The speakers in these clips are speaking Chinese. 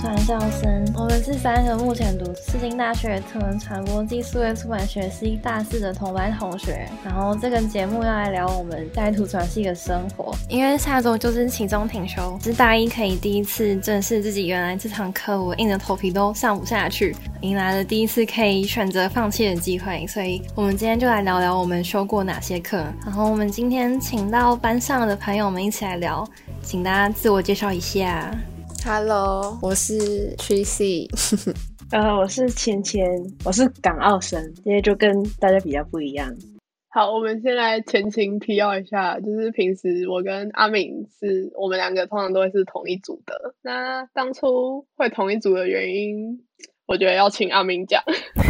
传校生，我们是三个目前读世新大学特文传播技术类出版学系大四的同班同学。然后这个节目要来聊我们在图传系的生活，因为下周就是期中停休，是大一可以第一次正视自己原来这堂课我硬着头皮都上不下去，迎来了第一次可以选择放弃的机会。所以我们今天就来聊聊我们修过哪些课。然后我们今天请到班上的朋友们一起来聊，请大家自我介绍一下。Hello，我是 Tracy。呃，我是芊芊，我是港澳生，今天就跟大家比较不一样。好，我们先来前情提要一下，就是平时我跟阿敏是我们两个通常都会是同一组的。那当初会同一组的原因，我觉得要请阿敏讲。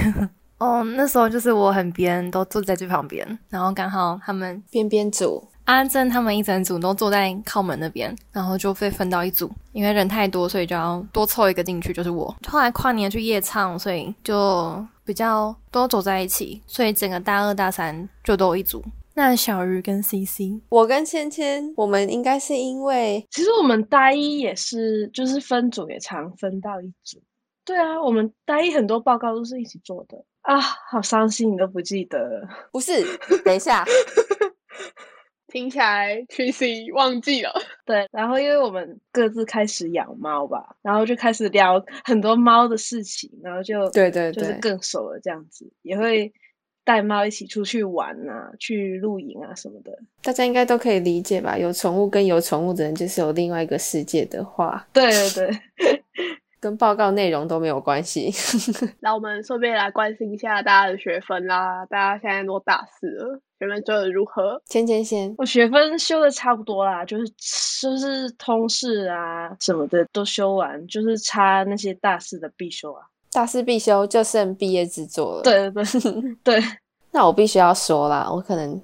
哦，那时候就是我很边都坐在最旁边，然后刚好他们边边组阿正他们一整组都坐在靠门那边，然后就被分到一组，因为人太多，所以就要多凑一个进去，就是我。后来跨年去夜唱，所以就比较都走在一起，所以整个大二大三就都有一组。那小鱼跟 CC，我跟芊芊，我们应该是因为其实我们大一也是，就是分组也常分到一组。对啊，我们大一很多报告都是一起做的啊，好伤心，你都不记得了。不是，等一下，听起来 Tracy 忘记了。对，然后因为我们各自开始养猫吧，然后就开始聊很多猫的事情，然后就对对就是对更熟了这样子，也会带猫一起出去玩啊，去露营啊什么的。大家应该都可以理解吧？有宠物跟有宠物的人就是有另外一个世界的话，对对对，跟报告内容都没有关系。那我们顺便来关心一下大家的学分啦。大家现在都大四了，学分修的如何？芊芊先，我学分修的差不多啦，就是就是通识啊什么的都修完，就是差那些大四的必修啊。大四必修就剩毕业制作了。，对对对 对，那我必须要说啦，我可能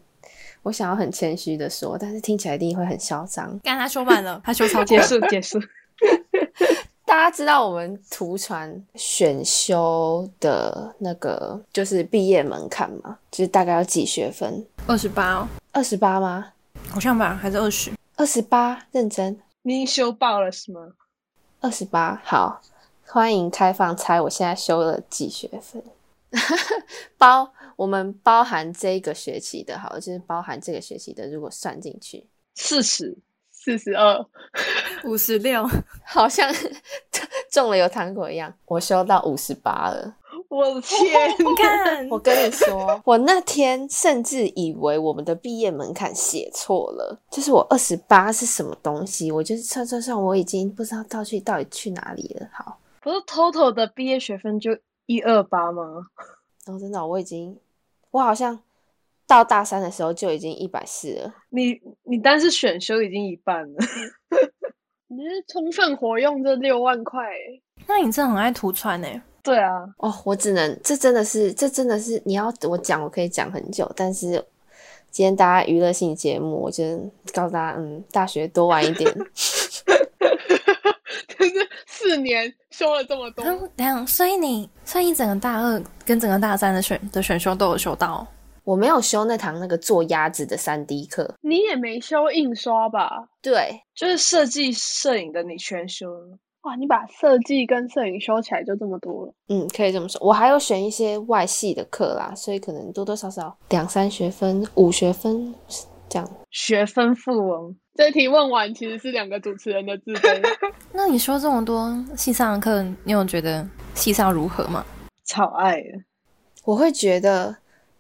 我想要很谦虚的说，但是听起来一定会很嚣张。刚他修完了，他修超过结束结束。大家知道我们图传选修的那个就是毕业门槛吗？就是大概要几学分？二十八哦，二十八吗？好像吧，还是二十？二十八，认真。你已经修爆了是吗？二十八，好，欢迎开放猜，我现在修了几学分？包我们包含这个学期的，好，就是包含这个学期的，如果算进去，四十。四十二。五十六，好像 中了有糖果一样。我修到五十八了。我的天！你 看我跟你说，我那天甚至以为我们的毕业门槛写错了，就是我二十八是什么东西？我就是算算算，我已经不知道到去到底去哪里了。好，不是 total 的毕业学分就一二八吗？然后真的我已经，我好像到大三的时候就已经一百四了。你你单是选修已经一半了。你是充分活用这六万块欸，那你真的很爱涂穿呢、对啊，哦，我只能，这真的是，这真的是，你要我讲，我可以讲很久，但是今天大家娱乐性节目，我就告诉大家，嗯，大学多玩一点。就是四年修了这么多。嗯，等下，所以你，所以你整个大二跟整个大三的选的选修都有修到，我没有修那堂那个做鸭子的三 D 课，你也没修印刷吧？对，就是设计摄影的你全修了。哇，你把设计跟摄影修起来就这么多了。嗯，可以这么说。我还有选一些外系的课啦，所以可能多多少少两三学分、五学分这样。学分富翁，这题问完其实是两个主持人的自卑。那你说这么多系上的课，你有觉得系上如何吗？超爱的。我会觉得，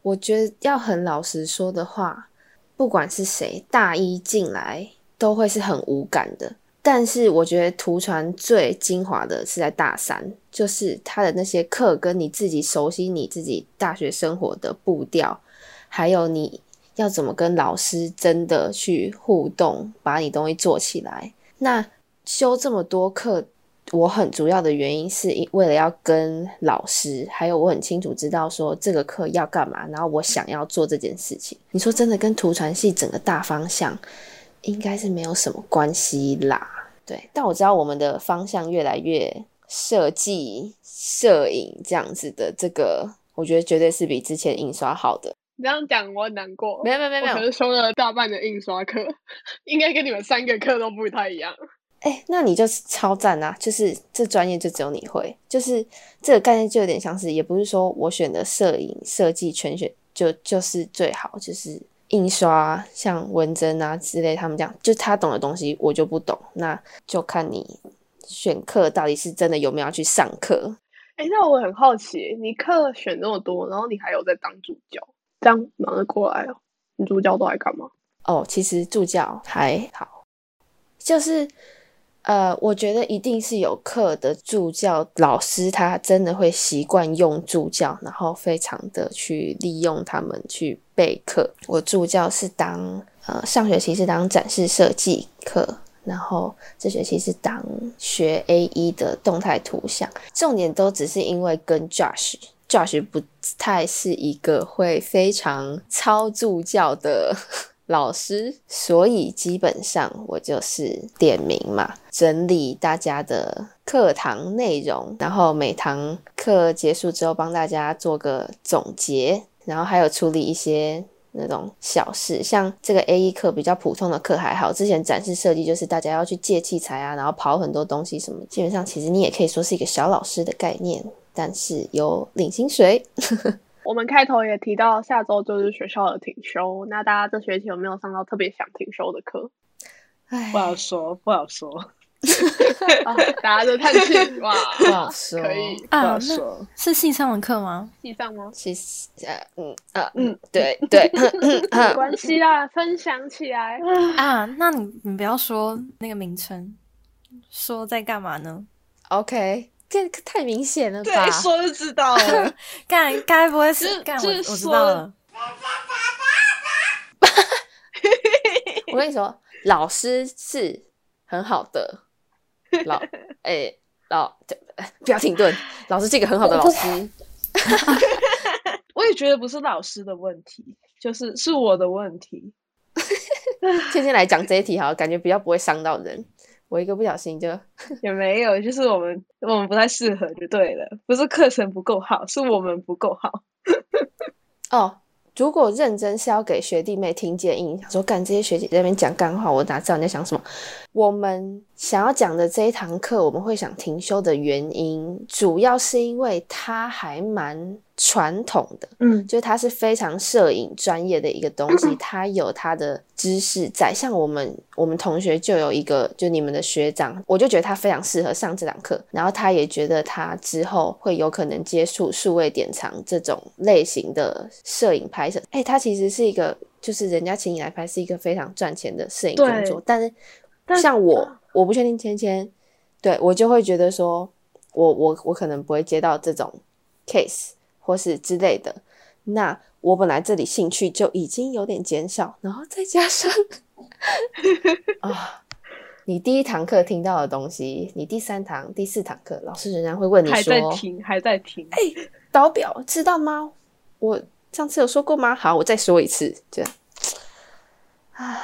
我觉得要很老实说的话，不管是谁，大一进来都会是很无感的。但是我觉得图传最精华的是在大三，就是他的那些课跟你自己熟悉你自己大学生活的步调，还有你要怎么跟老师真的去互动，把你东西做起来。那修这么多课，我很主要的原因是因为了要跟老师，还有我很清楚知道说这个课要干嘛，然后我想要做这件事情。你说真的，跟图传系整个大方向应该是没有什么关系啦。对，但我知道我们的方向越来越设计、摄影这样子的，这个我觉得绝对是比之前印刷好的。你这样讲我很难过。没有没有没有没有，我可是修了大半的印刷课，应该跟你们三个课都不太一样。哎、那你就是超赞啊！就是这专业就只有你会，就是这个概念就有点像是，也不是说我选的摄影设计全选就就是最好，就是印刷像文珍啊之类，他们这样，就他懂的东西我就不懂，那就看你选课到底是真的有没有要去上课。哎，那我很好奇，你课选那么多，然后你还有在当助教，这样忙得过来哦？你助教都来干嘛？哦，其实助教还好，就是呃，我觉得一定是有课的助教老师，他真的会习惯用助教，然后非常的去利用他们去备课。我助教是当呃上学期是当展示设计课。然后这学期是当学 A 一的动态图像，重点都只是因为跟 Josh Josh 不太是一个会非常操助教的老师，所以基本上我就是点名嘛，整理大家的课堂内容，然后每堂课结束之后帮大家做个总结，然后还有处理一些。那种小事，像这个 A 一课比较普通的课还好，之前展示设计就是大家要去借器材啊，然后跑很多东西什么，基本上其实你也可以说是一个小老师的概念，但是有领薪水。我们开头也提到下周就是学校的停休，那大家这学期有没有上到特别想停休的课？唉不好说，不好说，啊，大家都叹气，哇，不好说可以不好说。是系上的课吗？系上吗？其实呃嗯呃嗯嗯对对，没关系啦，分享起来。啊，那你你不要说那个名称，说在干嘛呢？OK，这个太明显了吧？对，说就知道了。该该不会是我就是我知说道了，我跟你说，老师是很好的，老哎、老这不要停顿，老师是一个很好的老师。我也觉得不是老师的问题，就是是我的问题。天天来讲这一题好了，感觉比较不会伤到人。我一个不小心就 也没有，就是我们我们不太适合就对了，不是课程不够好，是我们不够好。哦。如果认真是要给学弟妹听建议，想说干这些学姐在那边讲干话，我哪知道你在想什么？我们想要讲的这一堂课，我们会想停休的原因，主要是因为它还蛮传统的，嗯，就是它是非常摄影专业的一个东西，它有它的知识在。像我们我们同学就有一个，就你们的学长，我就觉得他非常适合上这堂课，然后他也觉得他之后会有可能接触数位典藏这种类型的摄影拍摄。哎，他其实是一个，就是人家请你来拍是一个非常赚钱的摄影工作对，但是像我，我不确定芊芊，对我就会觉得说，我我我可能不会接到这种 case 或是之类的。那我本来这里兴趣就已经有点减少，然后再加上 啊，你第一堂课听到的东西，你第三堂、第四堂课，老师仍然会问你还在说听，还在听。哎导表知道吗？我上次有说过吗？好，我再说一次，这样。啊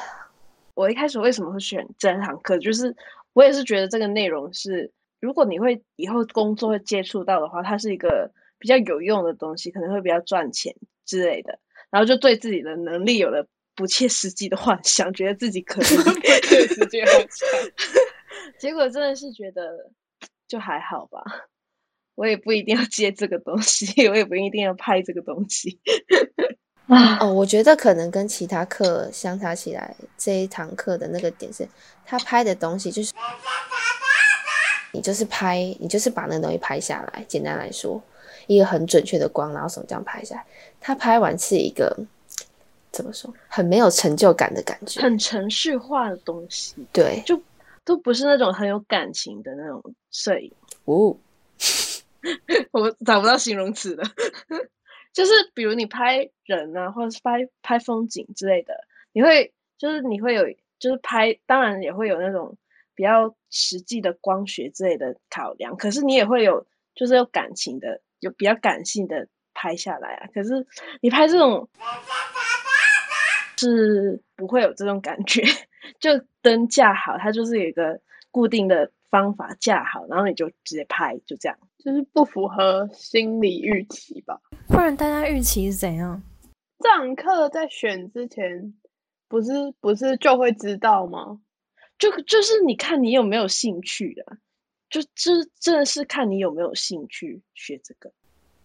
我一开始为什么会选这堂课，就是我也是觉得这个内容是，如果你会以后工作会接触到的话，它是一个比较有用的东西，可能会比较赚钱之类的。然后就对自己的能力有了不切实际的幻想，觉得自己可以，直接好笑。结果真的是觉得就还好吧。我也不一定要接这个东西，我也不一定要拍这个东西。哦，我觉得可能跟其他课相差起来，这一堂课的那个点是，他拍的东西就是，你就是拍，你就是把那个东西拍下来。简单来说，一个很准确的光，然后什么这样拍下来，他拍完是一个怎么说，很没有成就感的感觉。很程序化的东西，对，就都不是那种很有感情的那种摄影。哦，我找不到形容词了。就是比如你拍人啊，或者是拍拍风景之类的，你会就是你会有就是拍，当然也会有那种比较实际的光学之类的考量，可是你也会有就是有感情的，有比较感性的拍下来啊。可是你拍这种是不会有这种感觉，就灯架好，它就是有一个固定的方法架好，然后你就直接拍，就这样。就是不符合心理预期吧。不然大家预期是怎样？这堂课在选之前，不是不是就会知道吗？就就是你看你有没有兴趣的，就就这真的是看你有没有兴趣学这个。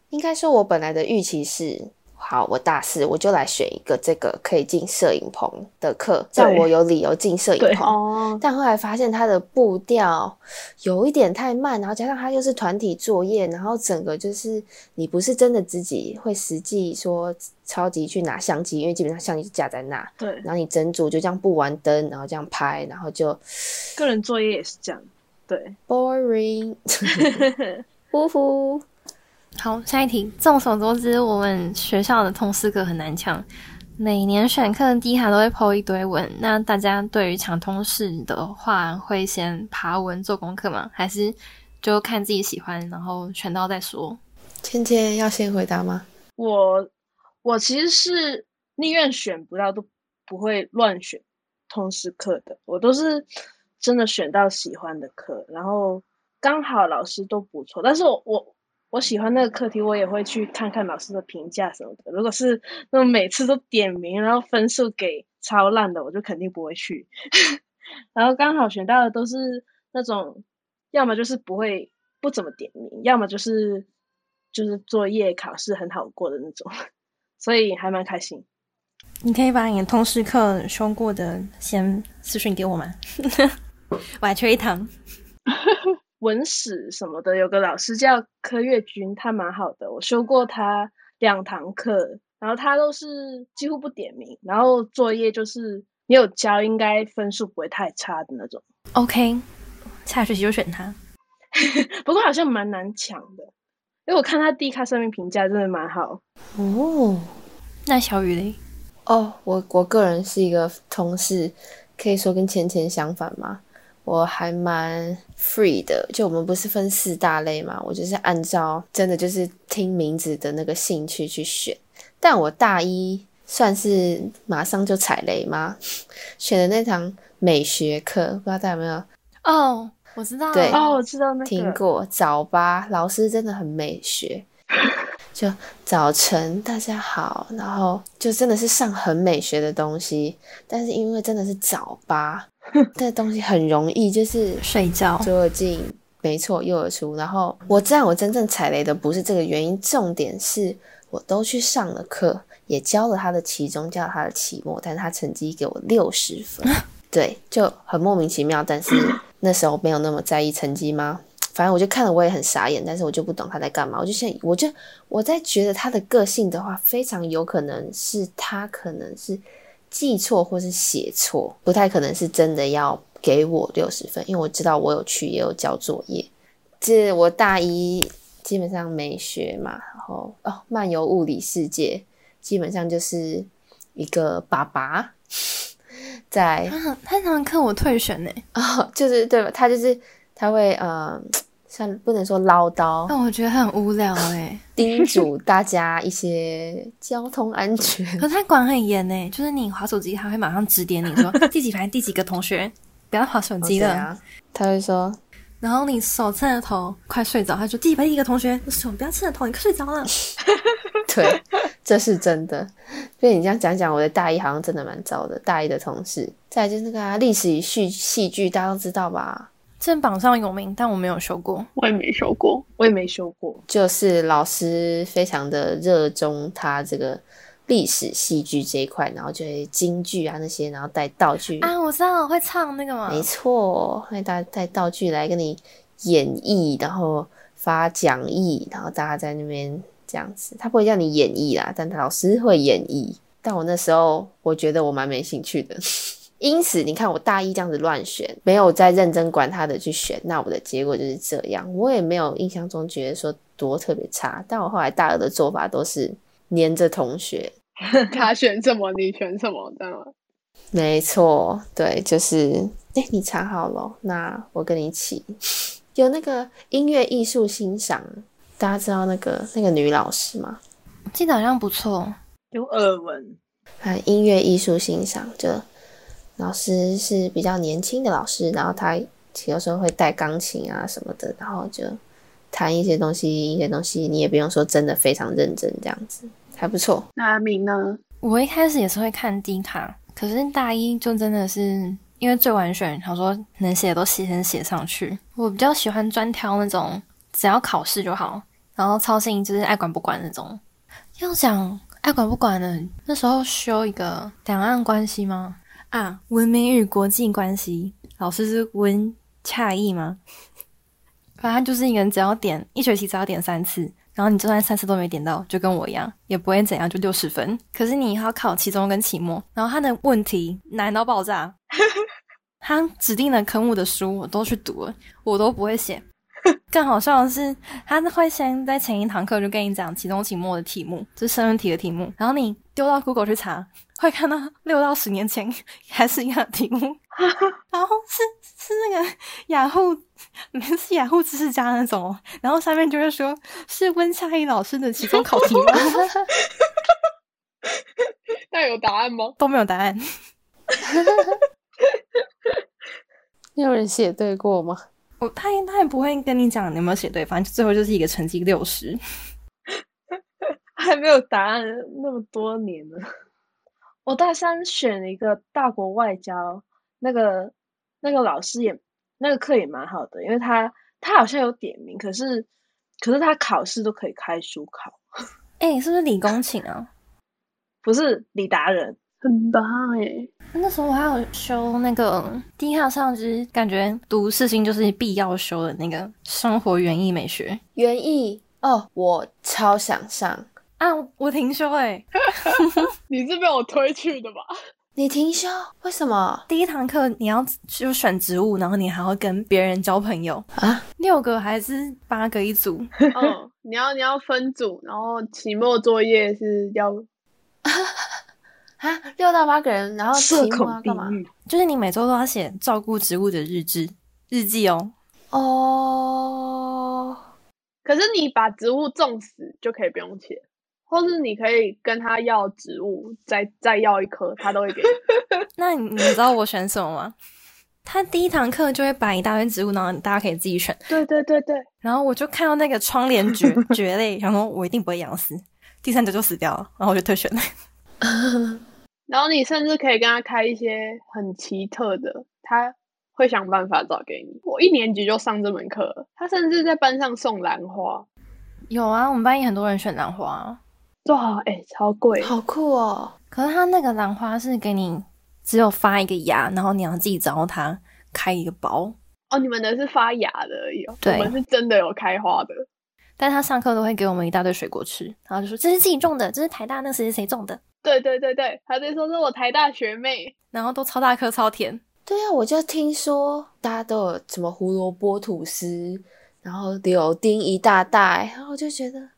应该说，我本来的预期是，好，我大四我就来选一个这个可以进摄影棚的课，让我有理由进摄影棚。哦，但后来发现它的步调有一点太慢，然后加上它又是团体作业，然后整个就是你不是真的自己会实际说超级去拿相机，因为基本上相机就架在那，对，然后你整组就这样布完灯，然后这样拍，然后就个人作业也是这样。对，boring，呼呼。好，下一题。众所周知，我们学校的通识课很难抢，每年选课第一行都会 PO 一堆文。那大家对于抢通识的话，会先爬文做功课吗？还是就看自己喜欢，然后选到再说？芊芊要先回答吗？我我其实是宁愿选不到都不会乱选通识课的，我都是真的选到喜欢的课，然后刚好老师都不错，但是我我我喜欢那个课题，我也会去看看老师的评价什么的。如果是那种每次都点名，然后分数给超烂的，我就肯定不会去。然后刚好选到的都是那种，要么就是不会不怎么点名，要么就是就是作业考试很好过的那种，所以还蛮开心。你可以把你通识课修过的先私讯给我吗？我还缺一堂。文史什么的，有个老师叫柯月君，他蛮好的，我修过他两堂课，然后他都是几乎不点名，然后作业就是你有交，应该分数不会太差的那种。OK，下学期就选他。不过好像蛮难抢的，因为我看他第一卡上面评价真的蛮好。哦那小雨嘞？哦，我我个人是一个同事，可以说跟芊芊相反嘛。我还蛮 free 的，就我们不是分四大类嘛，我就是按照真的就是听名字的那个兴趣去选。但我大一算是马上就踩雷吗？选的那堂美学课，不知道大家有没有哦，我知道。对哦，我知道那个听过？早八老师真的很美学，就早晨大家好，然后就真的是上很美学的东西，但是因为真的是早八，这东西很容易就是睡觉。左耳进，没错，右耳出。然后我知道我真正踩雷的不是这个原因，重点是我都去上了课，也教了他的期中，教了他的期末，但是他成绩给我六十分，对，就很莫名其妙。但是那时候没有那么在意成绩吗？反正我就看了，我也很傻眼，但是我就不懂他在干嘛。我就现在，我就我在觉得他的个性的话，非常有可能是他可能是记错或是写错，不太可能是真的要给我六十分，因为我知道我有去也有交作业。这我大一基本上没学嘛，然后哦漫游物理世界，基本上就是一个爸爸在啊，他那堂课我退选呢，哦，就是对吧？他就是他会呃，像不能说唠叨，但我觉得很无聊哎。叮嘱大家一些交通安全。可他管很严呢，就是你划手机，他会马上指点你说 第几排第几个同学不要划手机了。啊，他会说然后你手蹭着头快睡着，他说第几排第几个同学手不要蹭着头，你快睡着了。对，这是真的。所以你这样讲讲，我的大一好像真的蛮糟的。大一的同事，再来就是那个啊，历史与戏戏剧，大家都知道吧？这榜上有名，但我没有修过。我也没修过。我也没修过。就是老师非常的热衷他这个历史戏剧这一块，然后就会京剧啊那些，然后带道具。啊，我知道会唱那个吗？没错，会带带道具来跟你演绎，然后发讲义，然后大家在那边这样子。他不会叫你演绎啦，但他老师会演绎。但我那时候我觉得我蛮没兴趣的，因此你看我大一这样子乱选，没有再认真管他的去选，那我的结果就是这样。我也没有印象中觉得说多特别差，但我后来大二的做法都是黏着同学，他选什么，你选什么，这样吗？没错，对，就是，哎，你查好了，那我跟你一起。有那个音乐艺术欣赏，大家知道那个那个女老师吗？记得好像不错。有耳闻，啊，音乐艺术欣赏，就老师是比较年轻的老师，然后他有时候会带钢琴啊什么的，然后就弹一些东西，一些东西你也不用说真的非常认真这样子，还不错。那阿明呢？我一开始也是会看低卡，可是大一就真的是因为最晚选，他说能写的都写先写上去。我比较喜欢专挑那种只要考试就好，然后操心就是爱管不管那种。要讲爱管不管的，那时候修一个两岸关系吗？啊，文明与国际关系，老师是温恰意吗？反正就是一个人只要点一学期只要点三次，然后你就算三次都没点到，就跟我一样，也不会怎样，就六十分。可是你要考期中跟期末，然后他的问题难到爆炸，他指定的科目的书我都去读了，我都不会写。更好笑的是，他会先在前一堂课就跟你讲期中、期末的题目，就是申论题的题目，然后你丢到 Google 去查，会看到六到十年前 还是一样的题目，然后是是那个雅虎，是雅虎知识家那种哦，然后上面就会说是温夏怡老师的期中考题吗？那有答案吗？都没有答案。有人写对过吗？我他也他也不会跟你讲你有没有写对，反正最后就是一个成绩六十，还没有答案，那么多年了。我大三选了一个大国外交，那个那个老师也那个课也蛮好的，因为他他好像有点名，可是可是他考试都可以开书考，哎、是不是理工请啊？不是李达人。很棒哎！那时候我还有修那个第一课上，就是感觉读四星就是必要修的那个生活园艺美学园艺哦，我超想上。啊，我停休哎、你是被我推去的吧？你停休？为什么第一堂课你要就选植物，然后你还要跟别人交朋友，啊？六个还是八个一组？嗯，你要你要分组，然后期末作业是要 啊，六到八个人，然后社期末干嘛？就是你每周都要写照顾植物的日志日记哦。哦，可是你把植物种死就可以不用写，或是你可以跟他要植物，再再要一颗，他都会给你。那你你知道我选什么吗？他第一堂课就会摆一大堆植物，然后大家可以自己选。对对对对，然后我就看到那个窗帘蕨蕨类，然后我一定不会养死。第三者就死掉了，然后我就退选了。然后你甚至可以跟他开一些很奇特的，他会想办法找给你。我一年级就上这门课，他甚至在班上送兰花，有啊，我们班也很多人选兰花，哇，哎、超贵。好酷哦！可是他那个兰花是给你只有发一个芽，然后你要自己找它开一个包。哦，你们的是发芽的而已哦，对我们是真的有开花的。但他上课都会给我们一大堆水果吃，然后就说这是自己种的，这是台大那谁谁谁种的，对对对对，他就说是我台大学妹，然后都超大颗超甜。对啊，我就听说大家都有什么胡萝卜吐司，然后柳丁一大袋，然后我就觉得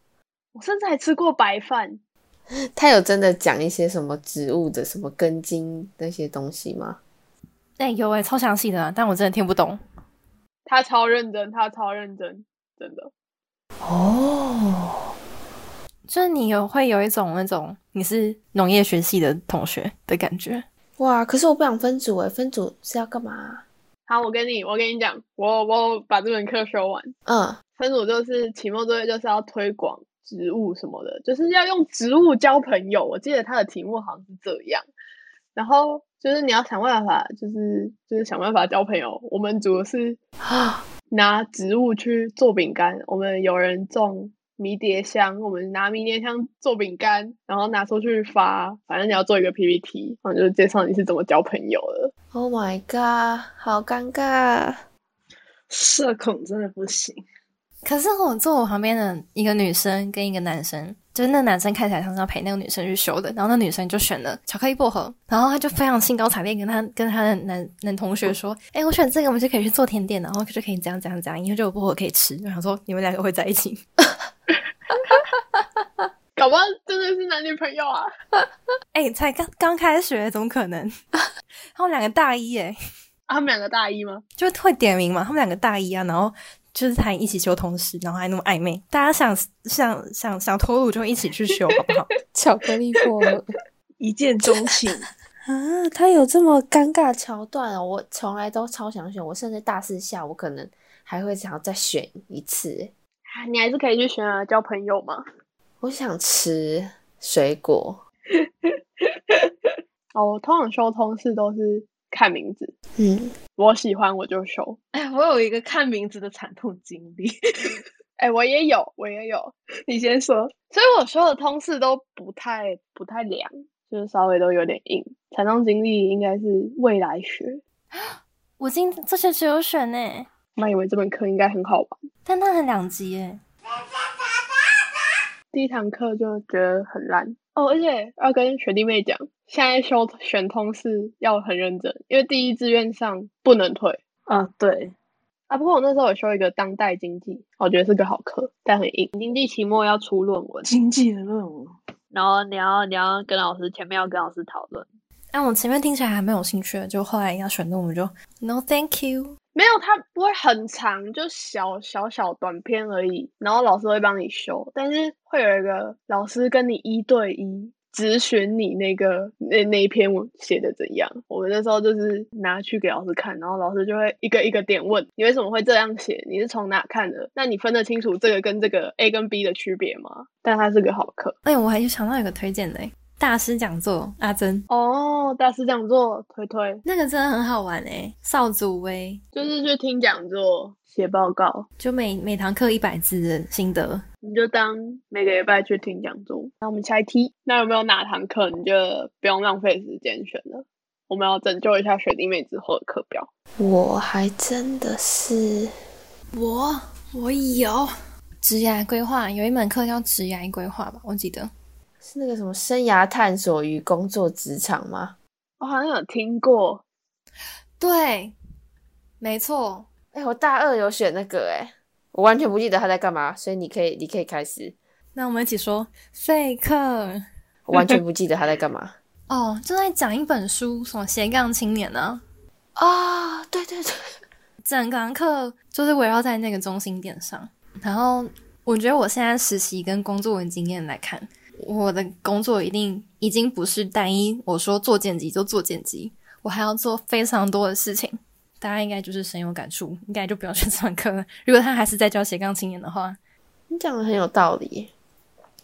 我甚至还吃过白饭。他有真的讲一些什么植物的什么根茎那些东西吗？哎、有哎、超详细的啊、但我真的听不懂。他超认真，他超认真，真的。哦，就是你有会有一种那种你是农业学系的同学的感觉。哇！可是我不想分组诶，分组是要干嘛？好，我跟你，我跟你讲，我我把这门课修完，嗯，分组就是期末作业就是要推广植物什么的，就是要用植物交朋友。我记得他的题目好像是这样，然后就是你要想办法，就是就是想办法交朋友。我们组是啊，拿植物去做饼干，我们有人种迷迭香，我们拿迷迭香做饼干，然后拿出去发，反正你要做一个 PPT，然后就是介绍你是怎么交朋友的。Oh my god，好尴尬。社恐真的不行。可是我坐我旁边的一个女生跟一个男生，就是那男生看起来像是要陪那个女生去修的，然后那女生就选了巧克力薄荷，然后他就非常兴高采烈跟他跟他的男男同学说：“哎、我选这个，我们就可以去做甜点，然后就可以这样这样这样，以后就有薄荷可以吃。”然后说你们两个会在一起，搞不好真的是男女朋友啊！哎、才刚刚开学，怎么可能？他们两个大一，哎，啊他们两个大一吗？就会点名嘛，他们两个大一啊，然后就是还一起修同时，然后还那么暧昧，大家想想想想脱乳就一起去修，好不好？巧克力薄荷一见钟情，啊，他有这么尴尬桥段哦，我从来都超想选，我甚至大四下我可能还会想要再选一次你还是可以去选啊，交朋友嘛。我想吃水果，哦，我通常修通识都是看名字，嗯，我喜欢我就收。哎，我有一个看名字的惨痛经历。哎，我也有，我也有。你先说。所以我说的通识都不太不太凉，就是稍微都有点硬。惨痛经历应该是未来学，我今这学期有选呢，我妈以为这门课应该很好玩，但它很两极耶。第一堂课就觉得很烂哦，而且要跟学弟妹讲，现在修选通是要很认真，因为第一志愿上不能退啊。对啊，不过我那时候有修一个当代经济，我觉得是个好课，但很硬。经济期末要出论文，经济的论文，然后你要你要跟老师前面要跟老师讨论。但我前面听起来还蛮有兴趣的，就后来要选论文就 No thank you。没有，它不会很长，就小小小短篇而已。然后老师会帮你修，但是会有一个老师跟你一对一咨询你那个那那一篇写的怎样。我们那时候就是拿去给老师看，然后老师就会一个一个点问你为什么会这样写，你是从哪看的？那你分得清楚这个跟这个 A 跟 B 的区别吗？但它是个好课。哎，我还想到一个推荐的。大师讲座，阿珍哦，大师讲座推推，那个真的很好玩诶。少祖威就是去听讲座、写报告，就每每堂课一百字的心得，你就当每个礼拜去听讲座。那我们下一题，那有没有哪堂课你就不用浪费时间选了？我们要拯救一下学弟妹之后的课表。我还真的是，我我有职涯规划，有一门课叫职涯规划吧，我记得。是那个什么生涯探索与工作职场吗？我好像有听过。对，没错。哎，我大二有选那个，哎，我完全不记得他在干嘛，所以你可以，你可以开始。那我们一起说废课。我完全不记得他在干嘛。哦，正在讲一本书，什么斜杠青年呢？啊，对对对，整堂课就是围绕在那个中心点上。然后我觉得我现在实习跟工作的经验来看。我的工作一定已经不是单一，我说做剪辑就做剪辑，我还要做非常多的事情。大家应该就是深有感触，应该就不要选这门课了。如果他还是在教斜杠青年的话，你讲的很有道理。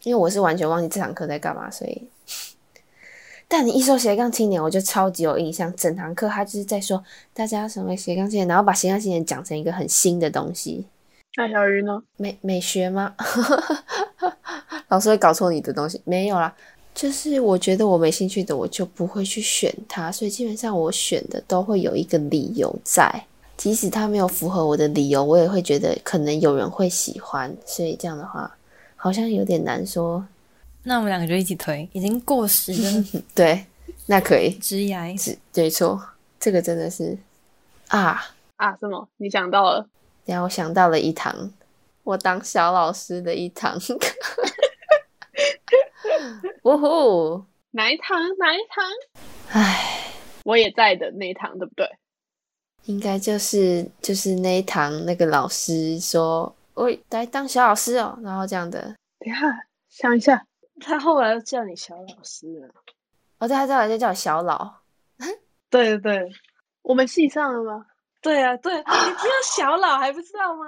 因为我是完全忘记这堂课在干嘛，所以。但你一说斜杠青年，我就超级有印象。整堂课他就是在说大家要成为斜杠青年，然后把斜杠青年讲成一个很新的东西。那小鱼呢？美美学吗？老师会搞错你的东西？没有啦，就是我觉得我没兴趣的，我就不会去选它。所以基本上我选的都会有一个理由在，即使它没有符合我的理由，我也会觉得可能有人会喜欢。所以这样的话，好像有点难说。那我们两个就一起推，已经过时了。对，那可以。直癌是没错，这个真的是啊啊！什么？你想到了？然后我想到了一堂，我当小老师的一堂课。呜呼！哪一堂？哪一堂？唉，我也在的那一堂，对不对？应该就是就是那一堂，那个老师说：“喂来当小老师哦。”然后这样的。等下想一下，他后来又叫你小老师了。哦，对，他后来就叫我小老。对对对，我们系上了吗？对啊，对，你听到小老还不知道吗？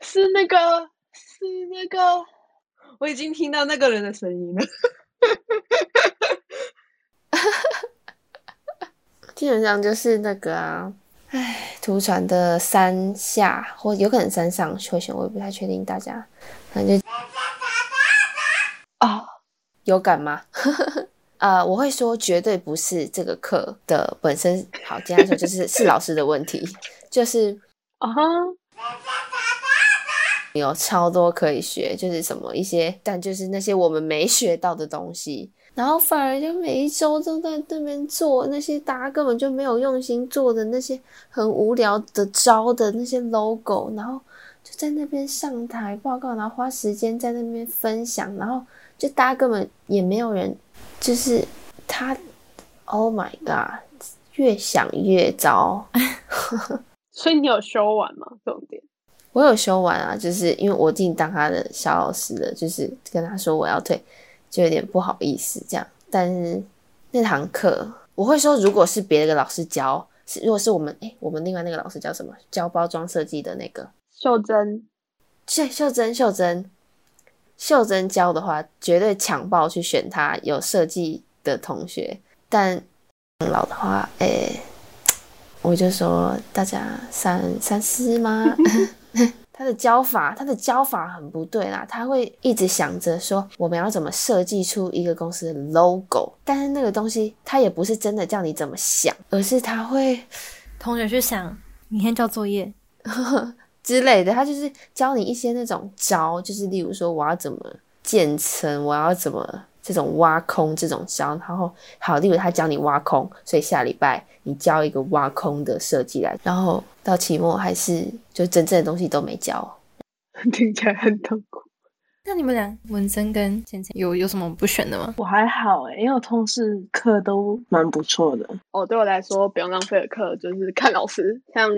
是那个，是那个，我已经听到那个人的声音了。基本上就是那个啊，唉，图传的山下或有可能山上会选，我也不太确定。大家反正就啊，有感吗？啊，我会说绝对不是这个课的本身好，简单说就是是老师的问题，就是啊哈，有超多可以学，就是什么一些，但就是那些我们没学到的东西，然后反而就每一周都在那边做那些大家根本就没有用心做的那些很无聊的招的那些 logo，然后就在那边上台报告，然后花时间在那边分享，然后就大家根本也没有人。就是他，Oh my god！越想越糟。所以你有修完吗？重点，我有修完啊，就是因为我已经当他的小老师了，就是跟他说我要退，就有点不好意思这样。但是那堂课，我会说，如果是别的老师教，是如果是我们，哎，我们另外那个老师叫什么？教包装设计的那个秀珍，秀秀珍，秀珍。秀珍教的话，绝对抢报去选他有设计的同学。但老的话，诶，我就说大家三三思吗？他的教法，他的教法很不对啦，他会一直想着说我们要怎么设计出一个公司的 logo，但是那个东西他也不是真的叫你怎么想，而是他会同学去想明天交作业，之类的，他就是教你一些那种招，就是例如说我要怎么建成，我要怎么这种挖空这种招，然后好，例如他教你挖空，所以下礼拜你教一个挖空的设计来，然后到期末还是就真正的东西都没教。听起来很痛苦。那你们俩文森跟芊芊有有什么不选的吗？我还好哎，因为我通识课都蛮不错的。哦，对我来说不用浪费的课就是看老师，像。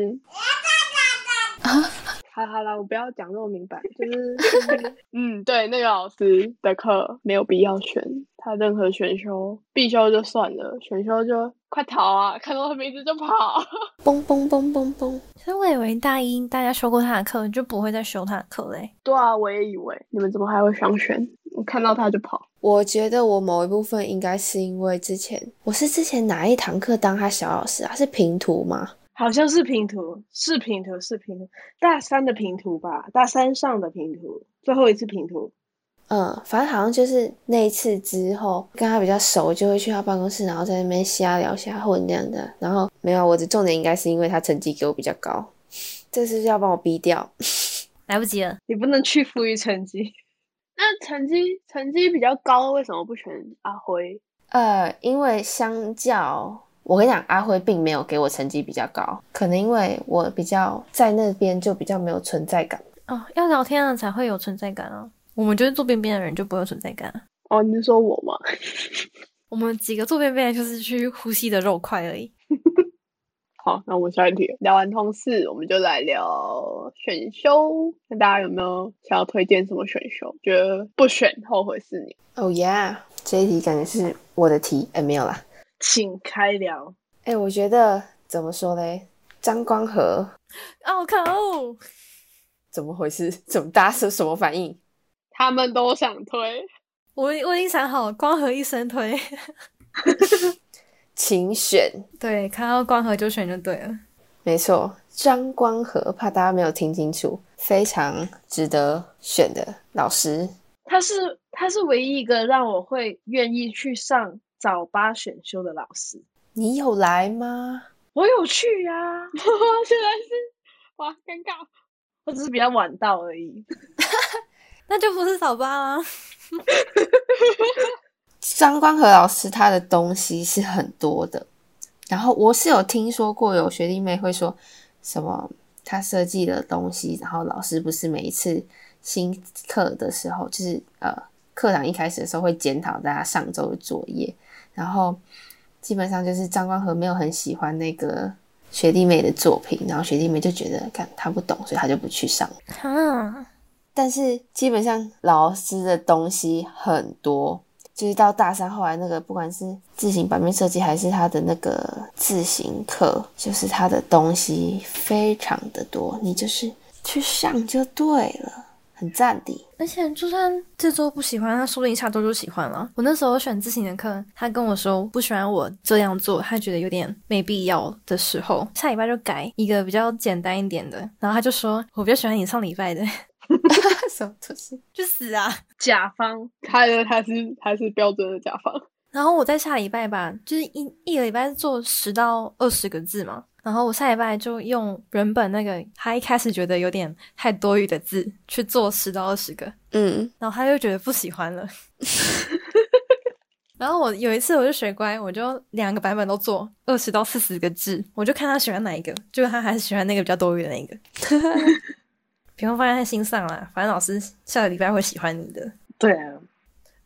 好好啦，我不要讲那么明白，就是，嗯，对，那个老师的课没有必要选，他任何选修必修就算了，选修就快逃啊！看到他名字就跑。嘣嘣嘣嘣嘣！其实我以为大一大家修过他的课就不会再修他的课嘞。对啊，我也以为你们怎么还会想选？我看到他就跑。我觉得我某一部分应该是因为之前我是之前哪一堂课当他小老师啊？是平图吗？好像是平图，是平图，是平图，大三的平图吧，大三上的平图，最后一次平图。嗯，反正好像就是那一次之后跟他比较熟，就会去他办公室，然后在那边瞎聊瞎混这样的。然后没有，我的重点应该是因为他成绩给我比较高，这是不是要帮我逼掉？来不及了，你不能屈服于成绩。那成绩成绩比较高，为什么不选阿辉？呃，因为相较。我跟你讲，阿辉并没有给我成绩比较高，可能因为我比较在那边就比较没有存在感哦。要聊天了才会有存在感啊，我们就是坐边边的人就不会有存在感哦。你是说我吗？我们几个坐边边就是去呼吸的肉块而已。好，那我们下一题，聊完通识，我们就来聊选修。那大家有没有想要推荐什么选修？觉得不选后悔是你？Oh yeah，这一题感觉是我的题，哎，没有啦。请开聊。哎，我觉得怎么说嘞？张光和，哦靠！怎么回事？怎么大家是什么反应？他们都想推。我我已经想好，光和一生推。请选。对，看到光和就选就对了。没错，张光和，怕大家没有听清楚，非常值得选的老师。他是他是唯一一个让我会愿意去上。早八选修的老师，你有来吗？我有去呀，现在是哇，尴尬，我只是比较晚到而已，那就不是早八了。张光和老师他的东西是很多的，然后我是有听说过有学弟妹会说什么他设计的东西，然后老师不是每一次新课的时候，就是呃课堂一开始的时候会检讨大家上周的作业。然后基本上就是张光和没有很喜欢那个学弟妹的作品，然后学弟妹就觉得看他不懂，所以他就不去上。啊！但是基本上老师的东西很多，就是到大三后来那个不管是字形版面设计还是他的那个字形课，就是他的东西非常的多，你就是去上就对了。很赞的，而且就算这周不喜欢，他说不定下周就喜欢了。我那时候选自行的课，他跟我说不喜欢我这样做，他觉得有点没必要的时候，下礼拜就改一个比较简单一点的。然后他就说，我比较喜欢你上礼拜的，什么东西？去死啊！甲方，他的他是他是标准的甲方。然后我在下礼拜吧，就是一一个礼拜做十到二十个字嘛。然后我下礼拜就用原本那个他一开始觉得有点太多余的字去做十到二十个，嗯，然后他就觉得不喜欢了。然后我有一次我就学乖，我就两个版本都做二十到四十个字，我就看他喜欢哪一个，就他还是喜欢那个比较多余的那个，不用放在心上啦，反正老师下个礼拜会喜欢你的。对啊，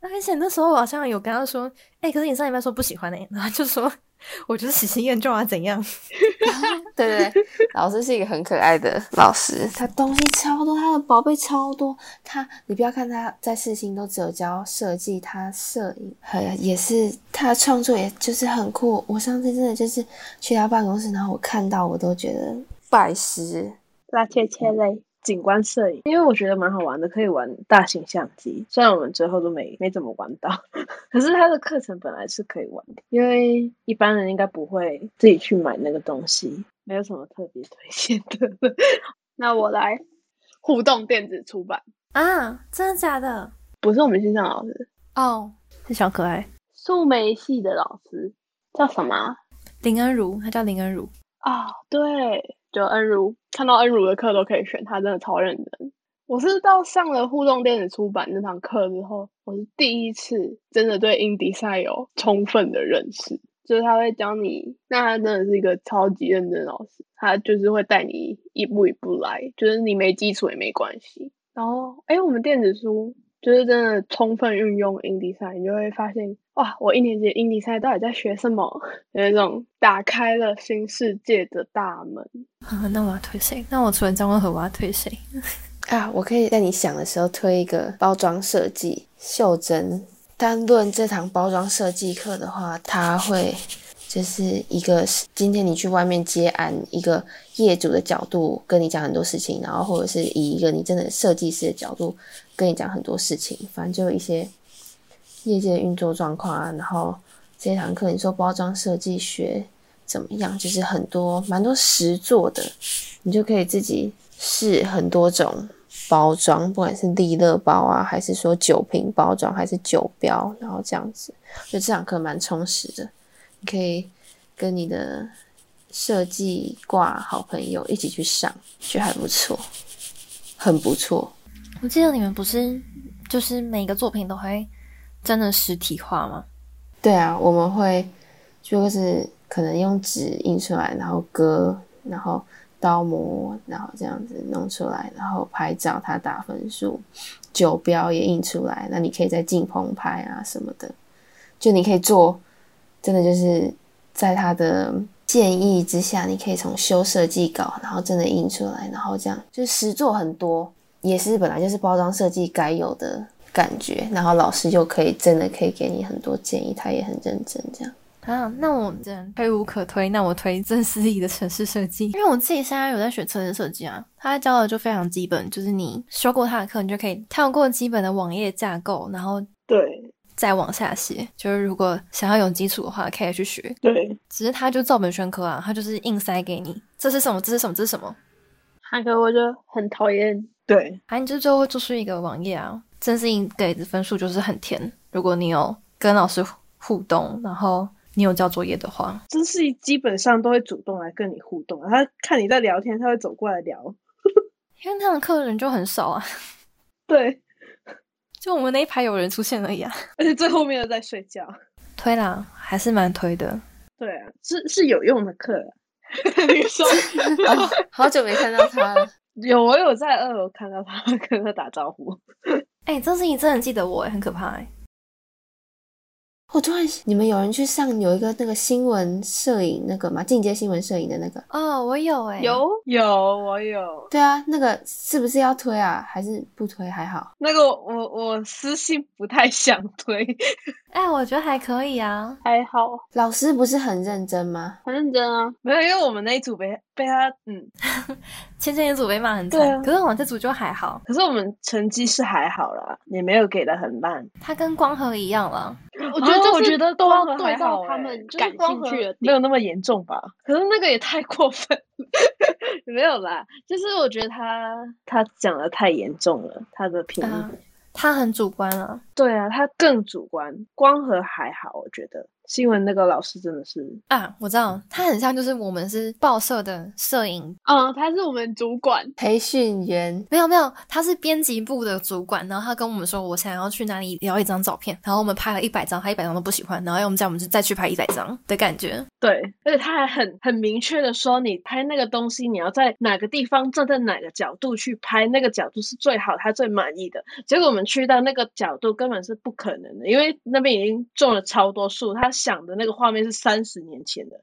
而且那时候我好像有跟他说，哎，可是你上礼拜说不喜欢呢，然后就说。我就是喜新厌旧啊，怎样？对对对，老师是一个很可爱的老师，他东西超多，他的宝贝超多。他，你不要看他在世新都只有教设计，他摄影，还也是他的创作，也就是很酷。我上次真的就是去他办公室，然后我看到我都觉得拜师。拉切切嘞，景观摄影，因为我觉得蛮好玩的，可以玩大型相机。虽然我们最后都没没怎么玩到，可是他的课程本来是可以玩的，因为一般人应该不会自己去买那个东西，没有什么特别推荐的。那我来互动电子出版，啊，真的假的？不是我们线上老师，哦，是小可爱素梅系的老师叫什么啊？林恩如，他叫林恩如。啊，对，就恩如，看到恩如的课都可以选，他真的超认真。我是到上了互动电子出版那堂课之后，我是第一次真的对 InDesign 有充分的认识。就是他会教你，那他真的是一个超级认真老师，他就是会带你一步一步来，就是你没基础也没关系。然后，哎，我们电子书就是真的充分运用 InDesign，你就会发现，哇，我一年级 InDesign 到底在学什么？有一种打开了新世界的大门。啊，那我要推谁？那我除了张文和，我要推谁？啊，我可以在你想的时候推一个包装设计，秀珍。单论这堂包装设计课的话，他会就是一个今天你去外面接案，一个业主的角度跟你讲很多事情，然后或者是以一个你真的设计师的角度跟你讲很多事情，反正就一些业界的运作状况啊。然后这堂课你说包装设计学怎么样，就是很多蛮多实做的，你就可以自己试很多种。包装，不管是利乐包啊，还是说酒瓶包装，还是酒标，然后这样子，就这堂课蛮充实的。你可以跟你的设计挂好朋友一起去上，觉得还不错，很不错。我记得你们不是就是每个作品都会真的实体化吗？对啊，我们会就是可能用纸印出来，然后割，然后。刀模，然后这样子弄出来，然后拍照，它打分数，酒标也印出来。那你可以在镜棚拍啊什么的，就你可以做，真的就是在他的建议之下，你可以从修设计稿，然后真的印出来，然后这样就实做很多，也是本来就是包装设计该有的感觉。然后老师就可以真的可以给你很多建议，他也很认真这样。啊，那我真推无可推，那我推郑思怡的城市设计，因为我自己现在有在学城市设计啊，他教的就非常基本，就是你修过他的课，你就可以跳过基本的网页架构，然后对，再往下写。就是如果想要有基础的话，可以去学。对，只是他就照本宣科啊，他就是硬塞给你，这是什么？这是什么？这是什么？那个我就很讨厌。对，反正就最后会做出一个网页啊。郑思怡给的分数就是很甜，如果你有跟老师互动，然后。你有交作业的话，真是基本上都会主动来跟你互动。他看你在聊天，他会走过来聊。因为那的客人就很少啊。对，就我们那一排有人出现而已啊。而且最后面的在睡觉。推啦，还是蛮推的。对啊，是是有用的课。你说，好久没看到他了。有，我有在二楼看到他，跟他打招呼。哎，这事情真的记得我，很可怕哎。我突然，你们有人去上有一个那个新闻摄影那个吗？进阶新闻摄影的那个？哦，我有哎，有有我有。对啊，那个是不是要推啊？还是不推还好？那个我我私信不太想推。哎，我觉得还可以啊，还好。老师不是很认真吗？很认真啊，没有，因为我们那一组被被他嗯，芊芊一组被骂很惨，可是我们这组就还好。可是我们成绩是还好啦，也没有给的很烂。他跟光和一样了。我觉得，我觉得都对照他们感兴趣的，没有那么严重吧？可是那个也太过分，没有啦。就是我觉得他他讲的太严重了，他的评语，他很主观啊。对啊，他更主观。光和还好，我觉得。新闻那个老师真的是啊，我知道他很像，就是我们是报社的摄影，嗯，他是我们主管培训员，没有没有，他是编辑部的主管，然后他跟我们说，我想要去哪里要一张照片，然后我们拍了一百张，他一百张都不喜欢，然后要我们叫我们再去拍一百张的感觉，对，而且他还很很明确的说，你拍那个东西，你要在哪个地方站在哪个角度去拍，那个角度是最好，他最满意的。结果我们去到那个角度根本是不可能的，因为那边已经种了超多树，他。想的那个画面是三十年前的，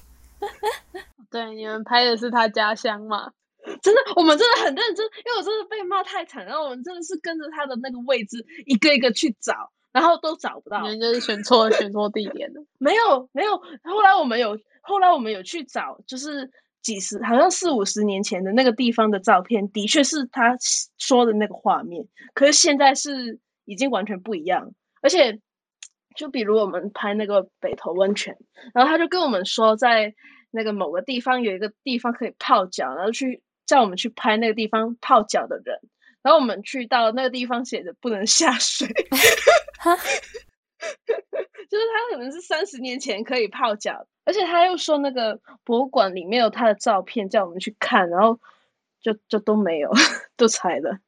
对，你们拍的是他家乡嘛？真的，我们真的很认真，因为我真的被骂太惨，然后我们真的是跟着他的那个位置一个一个去找，然后都找不到，你们就是选错选错地点了。没有没有，后来我们有后来我们有去找，就是几十，好像四五十年前的那个地方的照片，的确是他说的那个画面。可是现在是已经完全不一样，而且就比如我们拍那个北投温泉，然后他就跟我们说，在那个某个地方有一个地方可以泡脚，然后去叫我们去拍那个地方泡脚的人。然后我们去到那个地方，写着不能下水。就是他可能是三十年前可以泡脚，而且他又说那个博物馆里面有他的照片，叫我们去看，然后就就都没有，都拆了，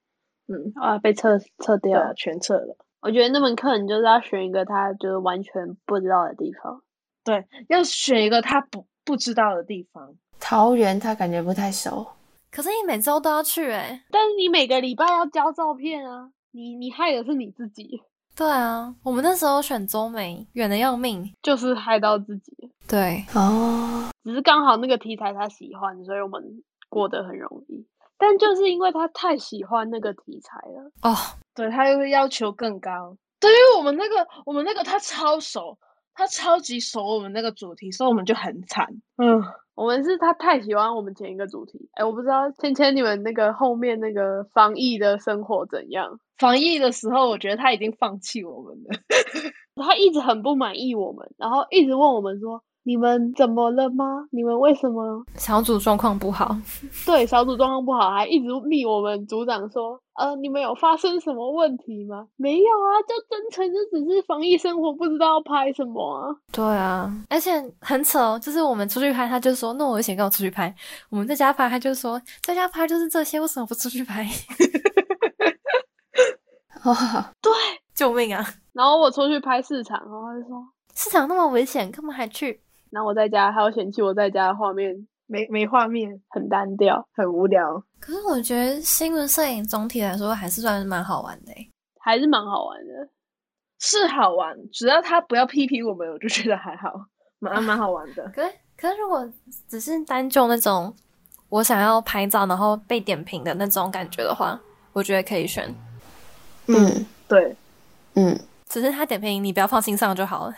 嗯啊，被撤撤掉了，全撤了。我觉得那门课你就是要选一个他就是完全不知道的地方，对，要选一个他不不知道的地方。桃园他感觉不太熟，可是你每周都要去哎，但是你每个礼拜要交照片啊，你你害的是你自己。对啊，我们那时候选中美，远的要命，就是害到自己。对哦，只是刚好那个题材他喜欢，所以我们过得很容易。但就是因为他太喜欢那个题材了哦，对他又要求更高。对于我们那个，我们那个他超熟，他超级熟我们那个主题，所以我们就很惨。嗯。我们是他太喜欢我们前一个主题，哎，我不知道芊芊你们那个后面那个防疫的生活怎样？防疫的时候，我觉得他已经放弃我们了，他一直很不满意我们，然后一直问我们说。你们怎么了吗？你们为什么小组状况不好？对，小组状况不好，还一直密我们组长说，呃，你们有发生什么问题吗？没有啊，就真诚，就只是防疫生活，不知道拍什么啊。对啊，而且很扯哦，就是我们出去拍，他就说，那我先跟我出去拍；我们在家拍，他就说，在家拍就是这些，为什么不出去拍？哇，对，救命啊！然后我出去拍市场，然后他就说，市场那么危险，干嘛还去？然后我在家还要嫌弃我在家的画面没没画面，很单调，很无聊。可是我觉得新闻摄影总体来说还是算是蛮好玩的，还是蛮好玩的，是好玩。只要他不要批评我们，我就觉得还好，蛮蛮好玩的。可是可是如果只是单就那种我想要拍照然后被点评的那种感觉的话，我觉得可以选。嗯，对，嗯，只是他点评你不要放心上就好了。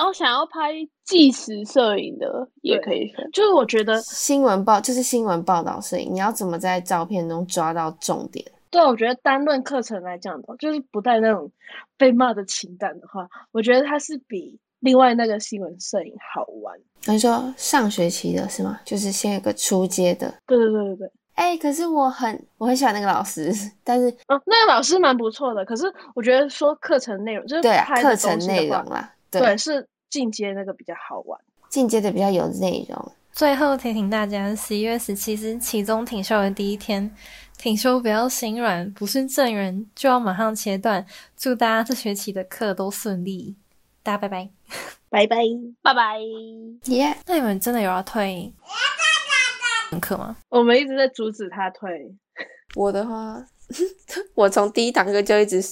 然后想要拍纪实摄影的也可以选，就是我觉得新闻报就是新闻报道摄影，你要怎么在照片中抓到重点？对，我觉得单论课程来讲的，就是不带那种被骂的情感的话，我觉得它是比另外那个新闻摄影好玩。你说上学期的是吗？就是先有个初阶的。对对对对对。哎，可是我很我很喜欢那个老师，但是哦，那个老师蛮不错的。可是我觉得说课程内容就是对啊，课程内容啦。对，是进阶那个比较好玩，进阶的比较有内容。最后提醒大家，十一月十七是期中挺休的第一天，挺休不要心软，不是正人就要马上切断。祝大家这学期的课都顺利，大家拜拜，拜拜，拜拜，耶！那你们真的有要退课吗？我们一直在阻止他退。我的话，我从第一堂课就一直。